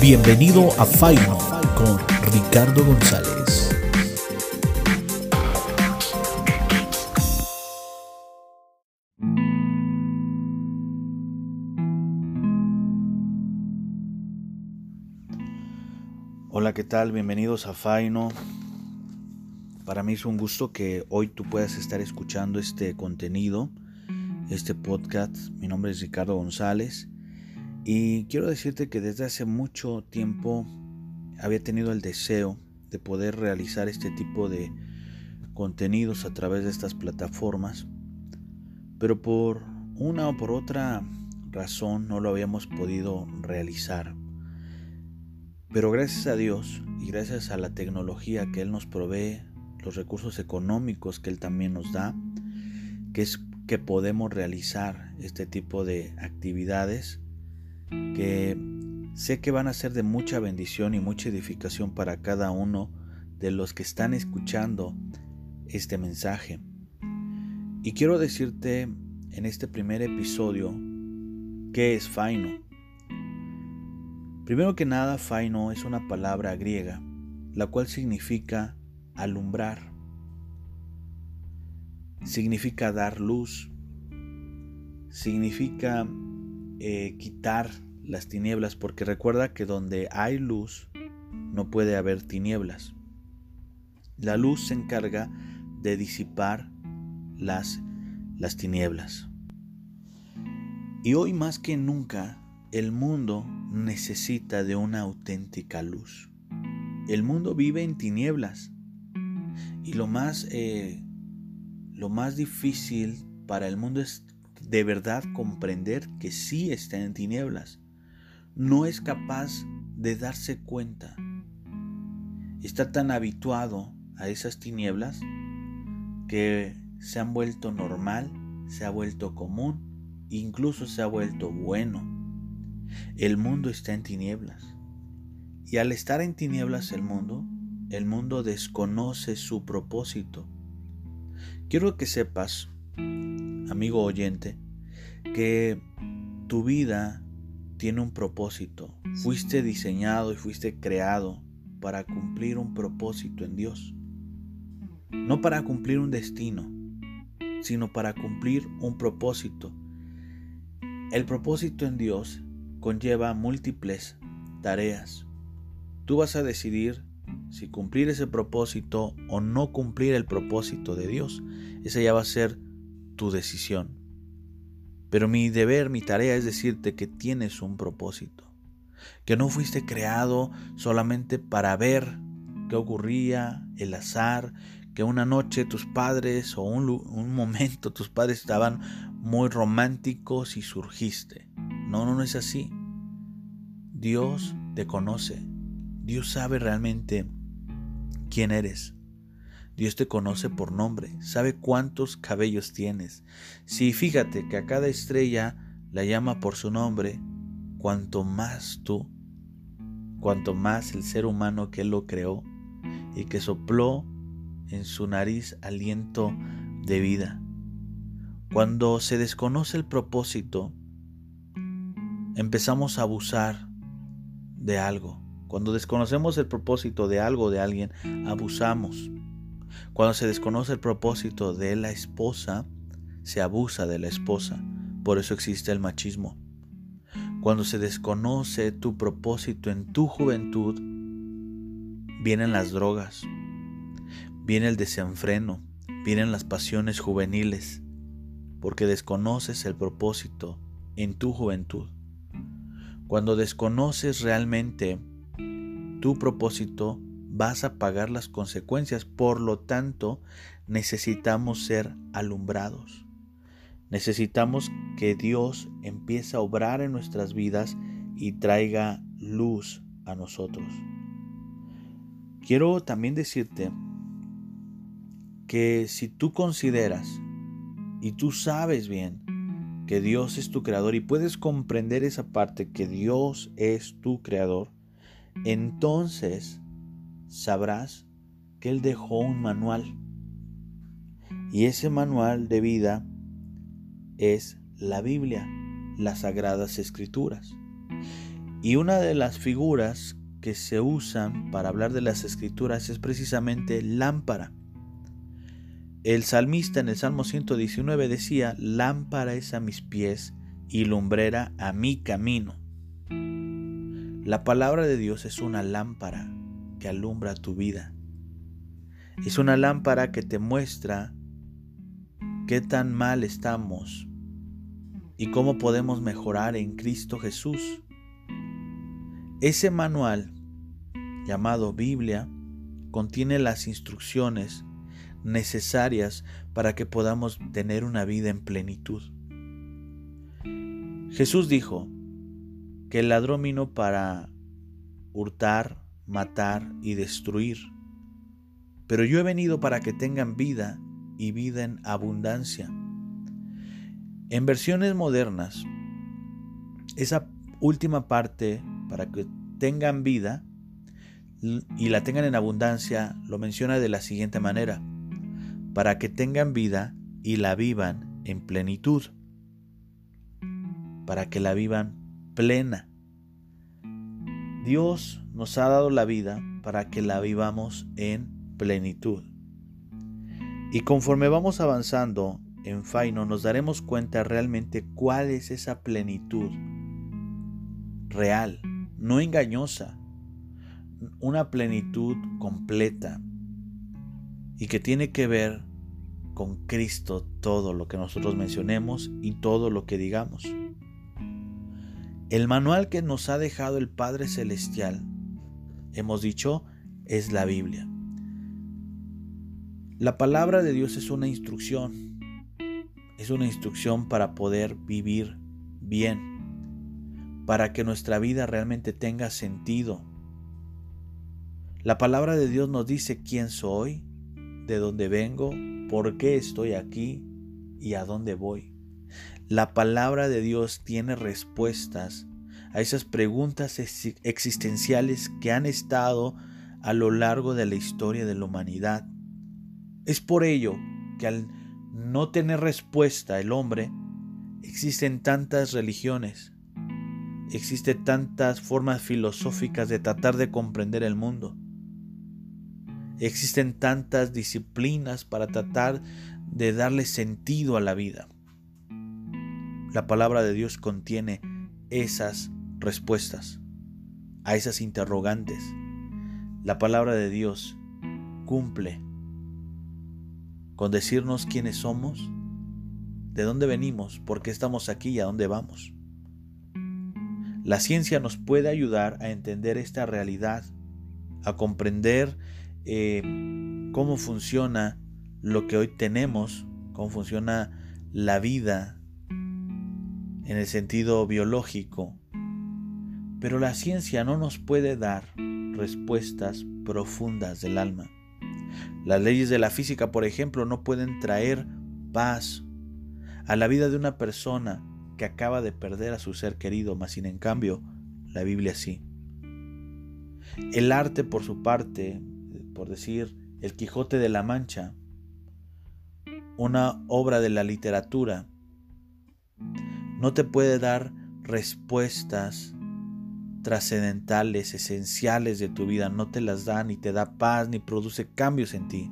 Bienvenido a Faino con Ricardo González. Hola, ¿qué tal? Bienvenidos a Faino. Para mí es un gusto que hoy tú puedas estar escuchando este contenido, este podcast. Mi nombre es Ricardo González y quiero decirte que desde hace mucho tiempo había tenido el deseo de poder realizar este tipo de contenidos a través de estas plataformas, pero por una o por otra razón no lo habíamos podido realizar. Pero gracias a Dios y gracias a la tecnología que Él nos provee, los recursos económicos que Él también nos da, que es que podemos realizar este tipo de actividades, que sé que van a ser de mucha bendición y mucha edificación para cada uno de los que están escuchando este mensaje. Y quiero decirte en este primer episodio qué es Faino. Primero que nada, Faino es una palabra griega, la cual significa alumbrar, significa dar luz, significa eh, quitar las tinieblas, porque recuerda que donde hay luz no puede haber tinieblas. La luz se encarga de disipar las, las tinieblas. Y hoy más que nunca el mundo necesita de una auténtica luz. El mundo vive en tinieblas. Y lo más, eh, lo más difícil para el mundo es de verdad comprender que sí está en tinieblas. No es capaz de darse cuenta. Está tan habituado a esas tinieblas que se han vuelto normal, se ha vuelto común, incluso se ha vuelto bueno. El mundo está en tinieblas. Y al estar en tinieblas el mundo, el mundo desconoce su propósito. Quiero que sepas amigo oyente, que tu vida tiene un propósito. Fuiste diseñado y fuiste creado para cumplir un propósito en Dios. No para cumplir un destino, sino para cumplir un propósito. El propósito en Dios conlleva múltiples tareas. Tú vas a decidir si cumplir ese propósito o no cumplir el propósito de Dios. Esa ya va a ser tu decisión. Pero mi deber, mi tarea es decirte que tienes un propósito, que no fuiste creado solamente para ver qué ocurría, el azar, que una noche tus padres o un, un momento tus padres estaban muy románticos y surgiste. No, no, no es así. Dios te conoce. Dios sabe realmente quién eres. Dios te conoce por nombre, sabe cuántos cabellos tienes. Si fíjate que a cada estrella la llama por su nombre, cuanto más tú, cuanto más el ser humano que Él lo creó y que sopló en su nariz aliento de vida. Cuando se desconoce el propósito, empezamos a abusar de algo. Cuando desconocemos el propósito de algo de alguien, abusamos. Cuando se desconoce el propósito de la esposa, se abusa de la esposa. Por eso existe el machismo. Cuando se desconoce tu propósito en tu juventud, vienen las drogas, viene el desenfreno, vienen las pasiones juveniles, porque desconoces el propósito en tu juventud. Cuando desconoces realmente tu propósito, vas a pagar las consecuencias. Por lo tanto, necesitamos ser alumbrados. Necesitamos que Dios empiece a obrar en nuestras vidas y traiga luz a nosotros. Quiero también decirte que si tú consideras y tú sabes bien que Dios es tu creador y puedes comprender esa parte que Dios es tu creador, entonces sabrás que Él dejó un manual. Y ese manual de vida es la Biblia, las sagradas escrituras. Y una de las figuras que se usan para hablar de las escrituras es precisamente lámpara. El salmista en el Salmo 119 decía, lámpara es a mis pies y lumbrera a mi camino. La palabra de Dios es una lámpara que alumbra tu vida. Es una lámpara que te muestra qué tan mal estamos y cómo podemos mejorar en Cristo Jesús. Ese manual, llamado Biblia, contiene las instrucciones necesarias para que podamos tener una vida en plenitud. Jesús dijo que el ladrón vino para hurtar, matar y destruir, pero yo he venido para que tengan vida y vida en abundancia. En versiones modernas, esa última parte, para que tengan vida y la tengan en abundancia, lo menciona de la siguiente manera, para que tengan vida y la vivan en plenitud, para que la vivan plena. Dios nos ha dado la vida para que la vivamos en plenitud. Y conforme vamos avanzando en Faino nos daremos cuenta realmente cuál es esa plenitud real, no engañosa, una plenitud completa y que tiene que ver con Cristo todo lo que nosotros mencionemos y todo lo que digamos. El manual que nos ha dejado el Padre Celestial, hemos dicho, es la Biblia. La palabra de Dios es una instrucción, es una instrucción para poder vivir bien, para que nuestra vida realmente tenga sentido. La palabra de Dios nos dice quién soy, de dónde vengo, por qué estoy aquí y a dónde voy. La palabra de Dios tiene respuestas a esas preguntas existenciales que han estado a lo largo de la historia de la humanidad. Es por ello que al no tener respuesta el hombre, existen tantas religiones, existen tantas formas filosóficas de tratar de comprender el mundo. Existen tantas disciplinas para tratar de darle sentido a la vida. La palabra de Dios contiene esas respuestas a esas interrogantes. La palabra de Dios cumple con decirnos quiénes somos, de dónde venimos, por qué estamos aquí y a dónde vamos. La ciencia nos puede ayudar a entender esta realidad, a comprender eh, cómo funciona lo que hoy tenemos, cómo funciona la vida en el sentido biológico. Pero la ciencia no nos puede dar respuestas profundas del alma. Las leyes de la física, por ejemplo, no pueden traer paz a la vida de una persona que acaba de perder a su ser querido, mas sin en cambio la Biblia sí. El arte, por su parte, por decir, El Quijote de la Mancha, una obra de la literatura, no te puede dar respuestas trascendentales, esenciales de tu vida, no te las da, ni te da paz, ni produce cambios en ti.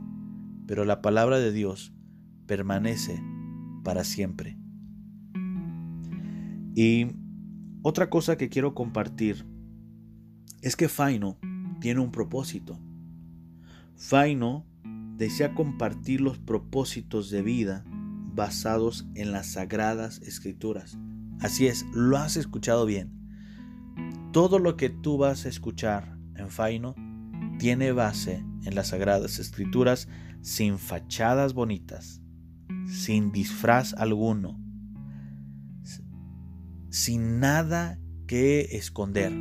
Pero la palabra de Dios permanece para siempre. Y otra cosa que quiero compartir es que Faino tiene un propósito. Faino desea compartir los propósitos de vida basados en las sagradas escrituras. Así es, lo has escuchado bien. Todo lo que tú vas a escuchar en Faino tiene base en las Sagradas Escrituras sin fachadas bonitas, sin disfraz alguno, sin nada que esconder.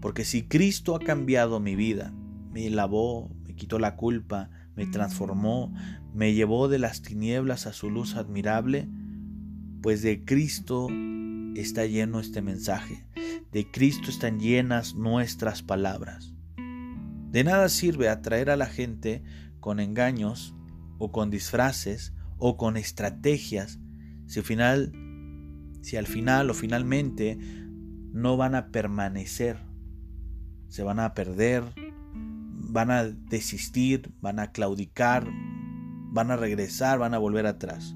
Porque si Cristo ha cambiado mi vida, me lavó, me quitó la culpa, me transformó, me llevó de las tinieblas a su luz admirable, pues de Cristo está lleno este mensaje. De Cristo están llenas nuestras palabras. De nada sirve atraer a la gente con engaños o con disfraces o con estrategias si al final, si al final o finalmente no van a permanecer, se van a perder, van a desistir, van a claudicar, van a regresar, van a volver atrás.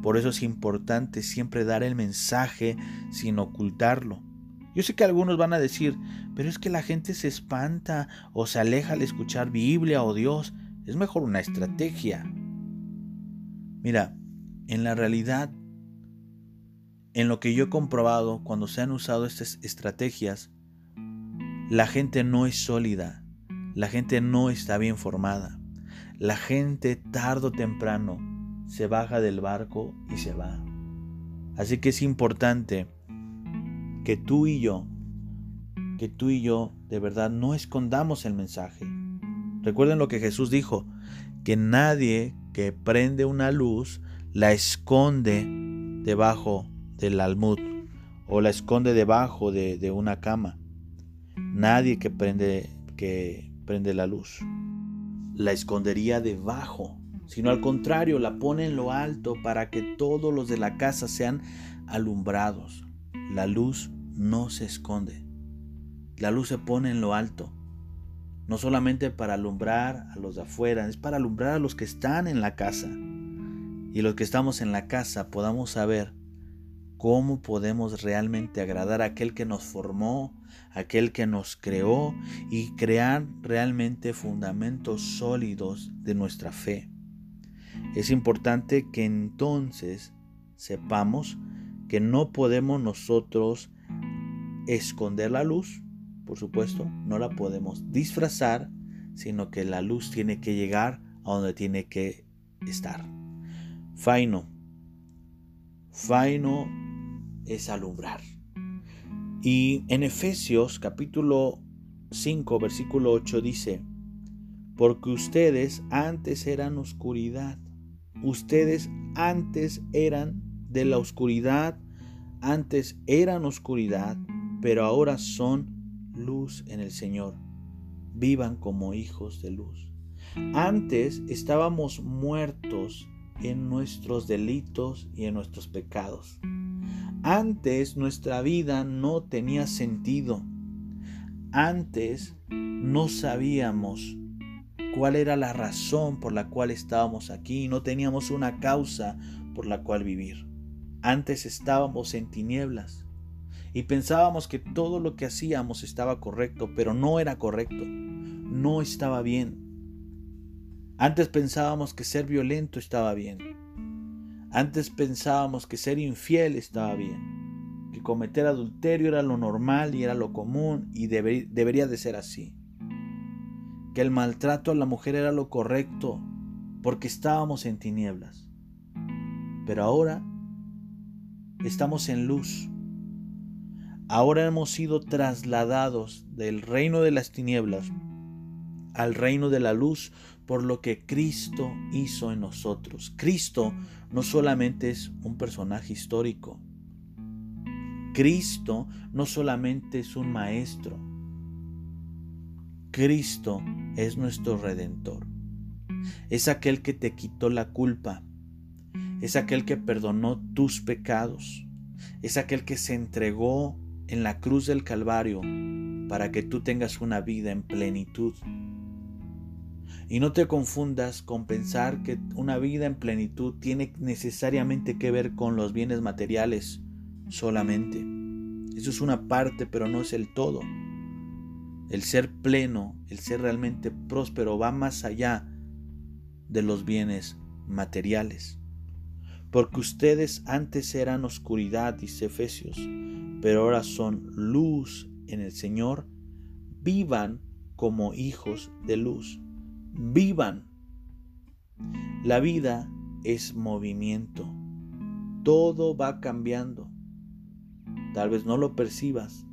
Por eso es importante siempre dar el mensaje sin ocultarlo. Yo sé que algunos van a decir, pero es que la gente se espanta o se aleja al escuchar Biblia o Dios. Es mejor una estrategia. Mira, en la realidad, en lo que yo he comprobado cuando se han usado estas estrategias, la gente no es sólida, la gente no está bien formada. La gente tarde o temprano se baja del barco y se va. Así que es importante que tú y yo, que tú y yo de verdad no escondamos el mensaje. Recuerden lo que Jesús dijo, que nadie que prende una luz la esconde debajo del almud o la esconde debajo de, una cama. Nadie que prende, que prende la luz la escondería debajo, sino al contrario la pone en lo alto para que todos los de la casa sean alumbrados. La luz no se esconde. La luz se pone en lo alto. No solamente para alumbrar a los de afuera, es para alumbrar a los que están en la casa. Y los que estamos en la casa podamos saber cómo podemos realmente agradar a aquel que nos formó, aquel que nos creó y crear realmente fundamentos sólidos de nuestra fe. Es importante que entonces sepamos que no podemos nosotros esconder la luz, por supuesto, no la podemos disfrazar, sino que la luz tiene que llegar a donde tiene que estar. Faino. Faino es alumbrar. Y en Efesios capítulo 5 versículo 8 dice, porque ustedes antes eran oscuridad, ustedes antes eran de la oscuridad, antes eran oscuridad, pero ahora son luz en el Señor. Vivan como hijos de luz. Antes estábamos muertos en nuestros delitos y en nuestros pecados. Antes nuestra vida no tenía sentido. Antes no sabíamos cuál era la razón por la cual estábamos aquí, no teníamos una causa por la cual vivir. Antes estábamos en tinieblas y pensábamos que todo lo que hacíamos estaba correcto, pero no era correcto, no estaba bien. Antes pensábamos que ser violento estaba bien. Antes pensábamos que ser infiel estaba bien, que cometer adulterio era lo normal y era lo común y debería de ser así que el maltrato a la mujer era lo correcto porque estábamos en tinieblas. Pero ahora estamos en luz. Ahora hemos sido trasladados del reino de las tinieblas al reino de la luz por lo que Cristo hizo en nosotros. Cristo no solamente es un personaje histórico. Cristo no solamente es un maestro. Cristo es nuestro redentor. Es aquel que te quitó la culpa. Es aquel que perdonó tus pecados. Es aquel que se entregó en la cruz del Calvario para que tú tengas una vida en plenitud. Y no te confundas con pensar que una vida en plenitud tiene necesariamente que ver con los bienes materiales solamente. Eso es una parte, pero no es el todo. El ser pleno, el ser realmente próspero va más allá de los bienes materiales. Porque ustedes antes eran oscuridad, dice Efesios, pero ahora son luz en el Señor. Vivan como hijos de luz. Vivan. La vida es movimiento. Todo va cambiando. Tal vez no lo percibas,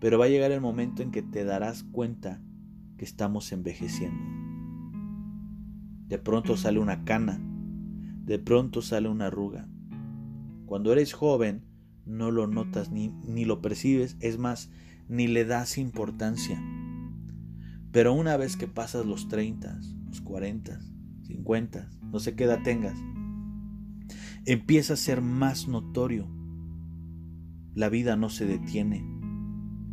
pero va a llegar el momento en que te darás cuenta que estamos envejeciendo. De pronto sale una cana, de pronto sale una arruga. Cuando eres joven no lo notas ni, ni lo percibes, es más, ni le das importancia. Pero una vez que pasas los 30, los 40, 50, no sé qué edad tengas, empieza a ser más notorio. La vida no se detiene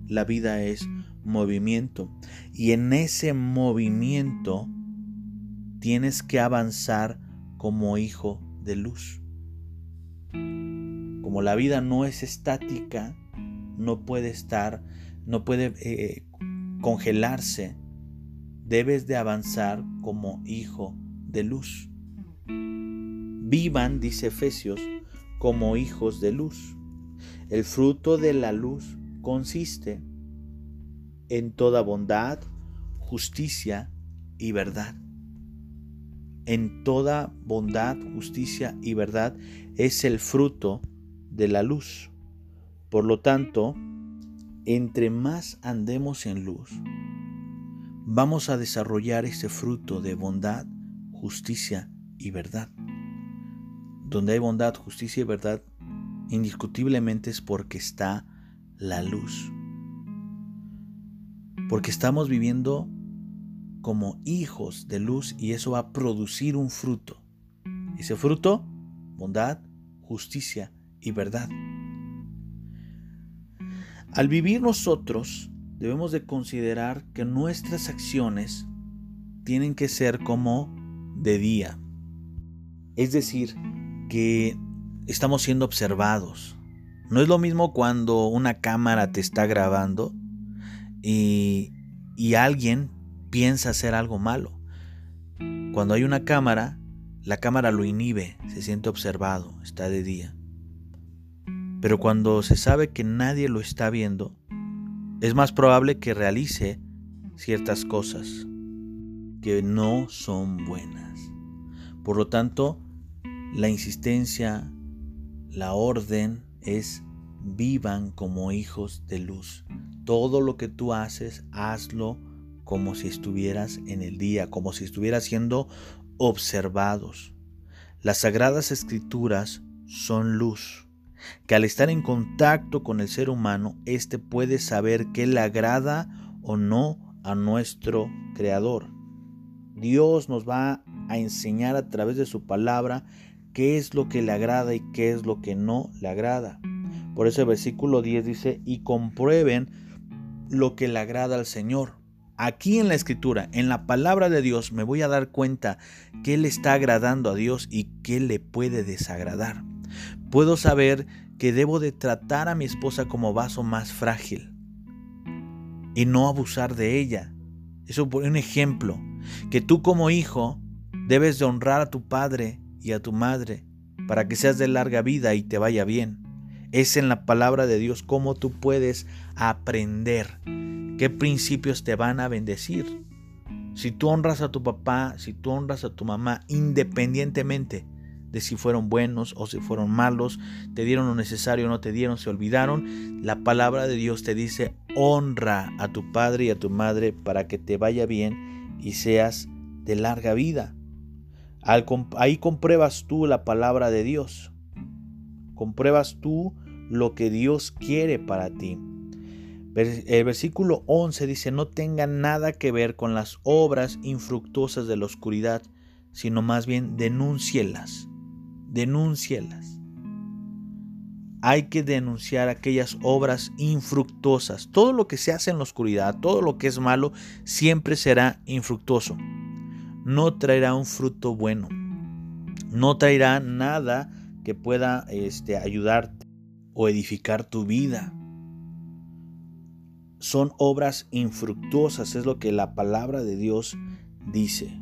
la vida es movimiento. Y en ese movimiento tienes que avanzar como hijo de luz. Como la vida no es estática, no puede estar, no puede eh, congelarse, debes de avanzar como hijo de luz. Vivan, dice Efesios, como hijos de luz. El fruto de la luz consiste en toda bondad, justicia y verdad. En toda bondad, justicia y verdad es el fruto de la luz. Por lo tanto, entre más andemos en luz, vamos a desarrollar ese fruto de bondad, justicia y verdad. Donde hay bondad, justicia y verdad, indiscutiblemente es porque está la luz. Porque estamos viviendo como hijos de luz y eso va a producir un fruto. Ese fruto, bondad, justicia y verdad. Al vivir nosotros, debemos de considerar que nuestras acciones tienen que ser como de día. Es decir, que estamos siendo observados. No es lo mismo cuando una cámara te está grabando y, y alguien piensa hacer algo malo. Cuando hay una cámara, la cámara lo inhibe, se siente observado, está de día. Pero cuando se sabe que nadie lo está viendo, es más probable que realice ciertas cosas que no son buenas. Por lo tanto, la insistencia, la orden es vivan como hijos de luz. Todo lo que tú haces, hazlo como si estuvieras en el día, como si estuvieras siendo observados. Las sagradas escrituras son luz que al estar en contacto con el ser humano, éste puede saber qué le agrada o no a nuestro Creador. Dios nos va a enseñar a través de su palabra qué es lo que le agrada y qué es lo que no le agrada. Por eso el versículo 10 dice, y comprueben lo que le agrada al Señor. Aquí en la escritura, en la palabra de Dios, me voy a dar cuenta qué le está agradando a Dios y qué le puede desagradar. Puedo saber que debo de tratar a mi esposa como vaso más frágil y no abusar de ella. Eso por un ejemplo, que tú como hijo debes de honrar a tu padre y a tu madre para que seas de larga vida y te vaya bien. Es en la palabra de Dios cómo tú puedes aprender qué principios te van a bendecir. Si tú honras a tu papá, si tú honras a tu mamá, independientemente de si fueron buenos o si fueron malos, te dieron lo necesario o no te dieron, se olvidaron. La palabra de Dios te dice, honra a tu padre y a tu madre para que te vaya bien y seas de larga vida. ahí compruebas tú la palabra de Dios. Compruebas tú lo que Dios quiere para ti. El versículo 11 dice, no tenga nada que ver con las obras infructuosas de la oscuridad, sino más bien denúncielas denúncielas. Hay que denunciar aquellas obras infructuosas. Todo lo que se hace en la oscuridad, todo lo que es malo, siempre será infructuoso. No traerá un fruto bueno. No traerá nada que pueda este, ayudarte o edificar tu vida. Son obras infructuosas, es lo que la palabra de Dios dice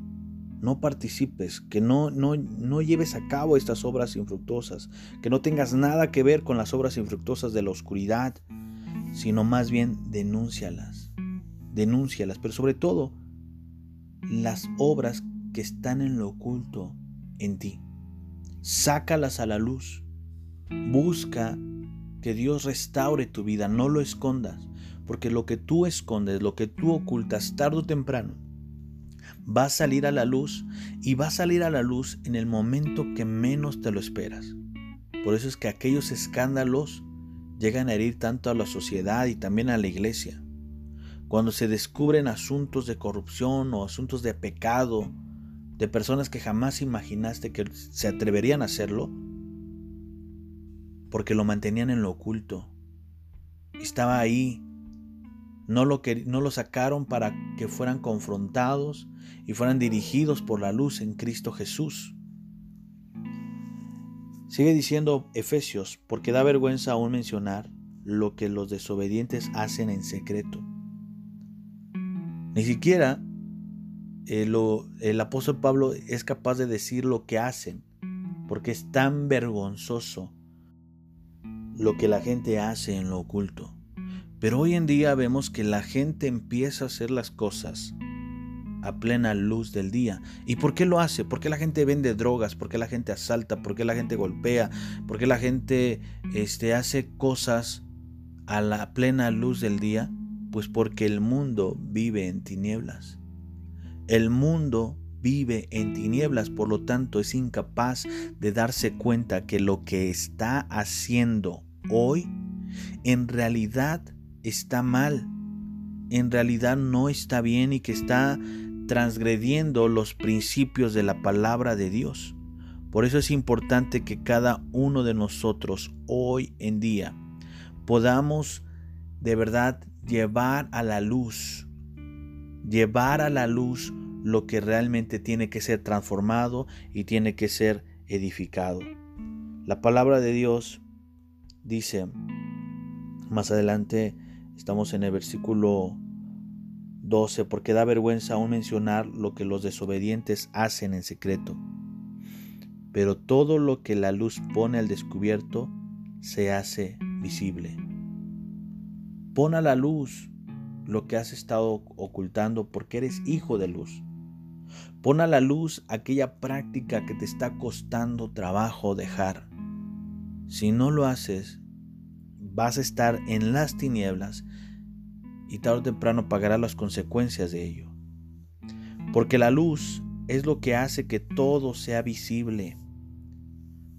no participes, que no, no, no lleves a cabo estas obras infructuosas, que no tengas nada que ver con las obras infructuosas de la oscuridad, sino más bien denúncialas, denúncialas, pero sobre todo las obras que están en lo oculto en ti. Sácalas a la luz. Busca que Dios restaure tu vida, no lo escondas, porque lo que tú escondes, lo que tú ocultas tarde o temprano, va a salir a la luz y va a salir a la luz en el momento que menos te lo esperas. Por eso es que aquellos escándalos llegan a herir tanto a la sociedad y también a la iglesia. Cuando se descubren asuntos de corrupción o asuntos de pecado de personas que jamás imaginaste que se atreverían a hacerlo, porque lo mantenían en lo oculto. Estaba ahí No lo, no lo sacaron para que fueran confrontados y fueran dirigidos por la luz en Cristo Jesús. Sigue diciendo Efesios, porque da vergüenza aún mencionar lo que los desobedientes hacen en secreto. Ni siquiera eh, el apóstol Pablo es capaz de decir lo que hacen, porque es tan vergonzoso lo que la gente hace en lo oculto. Pero hoy en día vemos que la gente empieza a hacer las cosas a plena luz del día. ¿Y por qué lo hace? ¿Por qué la gente vende drogas? ¿Por qué la gente asalta? ¿Por qué la gente golpea? ¿Por qué la gente este, hace cosas a la plena luz del día? Pues porque el mundo vive en tinieblas. El mundo vive en tinieblas, por lo tanto es incapaz de darse cuenta que lo que está haciendo hoy en realidad está mal, en realidad no está bien y que está transgrediendo los principios de la palabra de Dios. Por eso es importante que cada uno de nosotros hoy en día podamos de verdad llevar a la luz, llevar a la luz lo que realmente tiene que ser transformado y tiene que ser edificado. La palabra de Dios dice, más adelante estamos en el versículo 12, porque da vergüenza aún mencionar lo que los desobedientes hacen en secreto. Pero todo lo que la luz pone al descubierto se hace visible. Pon a la luz lo que has estado ocultando porque eres hijo de luz. Pon a la luz aquella práctica que te está costando trabajo dejar. Si no lo haces, vas a estar en las tinieblas y tarde o temprano pagará las consecuencias de ello. Porque la luz es lo que hace que todo sea visible.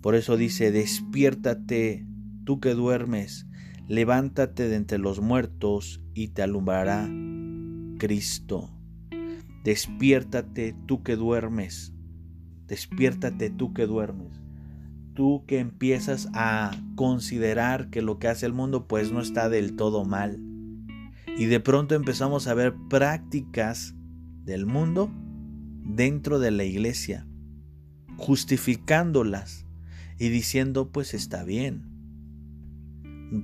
Por eso dice, despiértate, tú que duermes, levántate de entre los muertos y te alumbrará Cristo. Despiértate, tú que duermes, despiértate, tú que duermes. Tú que empiezas a considerar que lo que hace el mundo pues no está del todo mal y de pronto empezamos a ver prácticas del mundo dentro de la iglesia, justificándolas y diciendo pues está bien,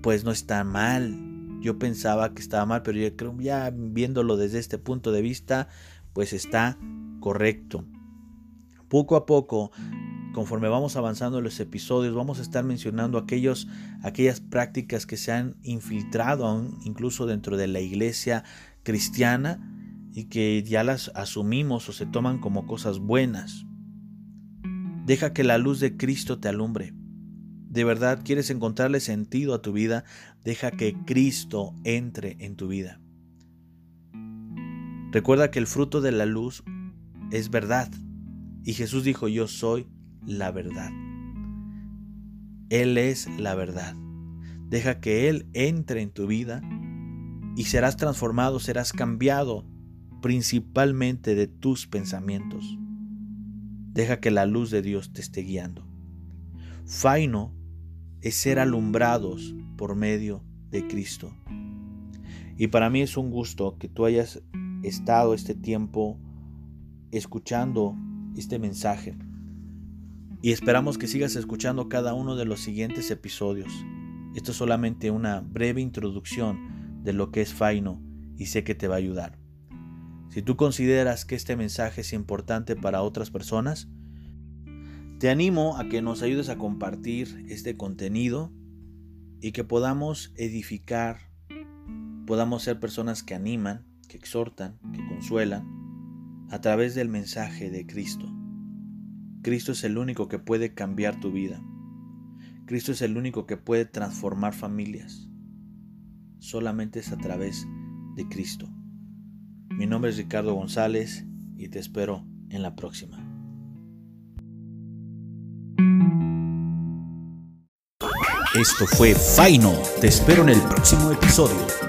pues no está mal. Yo pensaba que estaba mal, pero yo creo ya viéndolo desde este punto de vista, pues está correcto. Poco a poco conforme vamos avanzando en los episodios, vamos a estar mencionando aquellos, aquellas prácticas que se han infiltrado incluso dentro de la iglesia cristiana y que ya las asumimos o se toman como cosas buenas. Deja que la luz de Cristo te alumbre. De verdad quieres encontrarle sentido a tu vida, deja que Cristo entre en tu vida. Recuerda que el fruto de la luz es verdad. Y Jesús dijo, yo soy la verdad. Él es la verdad. Deja que Él entre en tu vida y serás transformado, serás cambiado principalmente de tus pensamientos. Deja que la luz de Dios te esté guiando. Faino es ser alumbrados por medio de Cristo. Y para mí es un gusto que tú hayas estado este tiempo escuchando este mensaje y esperamos que sigas escuchando cada uno de los siguientes episodios. Esto es solamente una breve introducción de lo que es Faino y sé que te va a ayudar. Si tú consideras que este mensaje es importante para otras personas, te animo a que nos ayudes a compartir este contenido y que podamos edificar, podamos ser personas que animan, que exhortan, que consuelan a través del mensaje de Cristo. Cristo es el único que puede cambiar tu vida. Cristo es el único que puede transformar familias. Solamente es a través de Cristo. Mi nombre es Ricardo González y te espero en la próxima. Esto fue Faino. Te espero en el próximo episodio.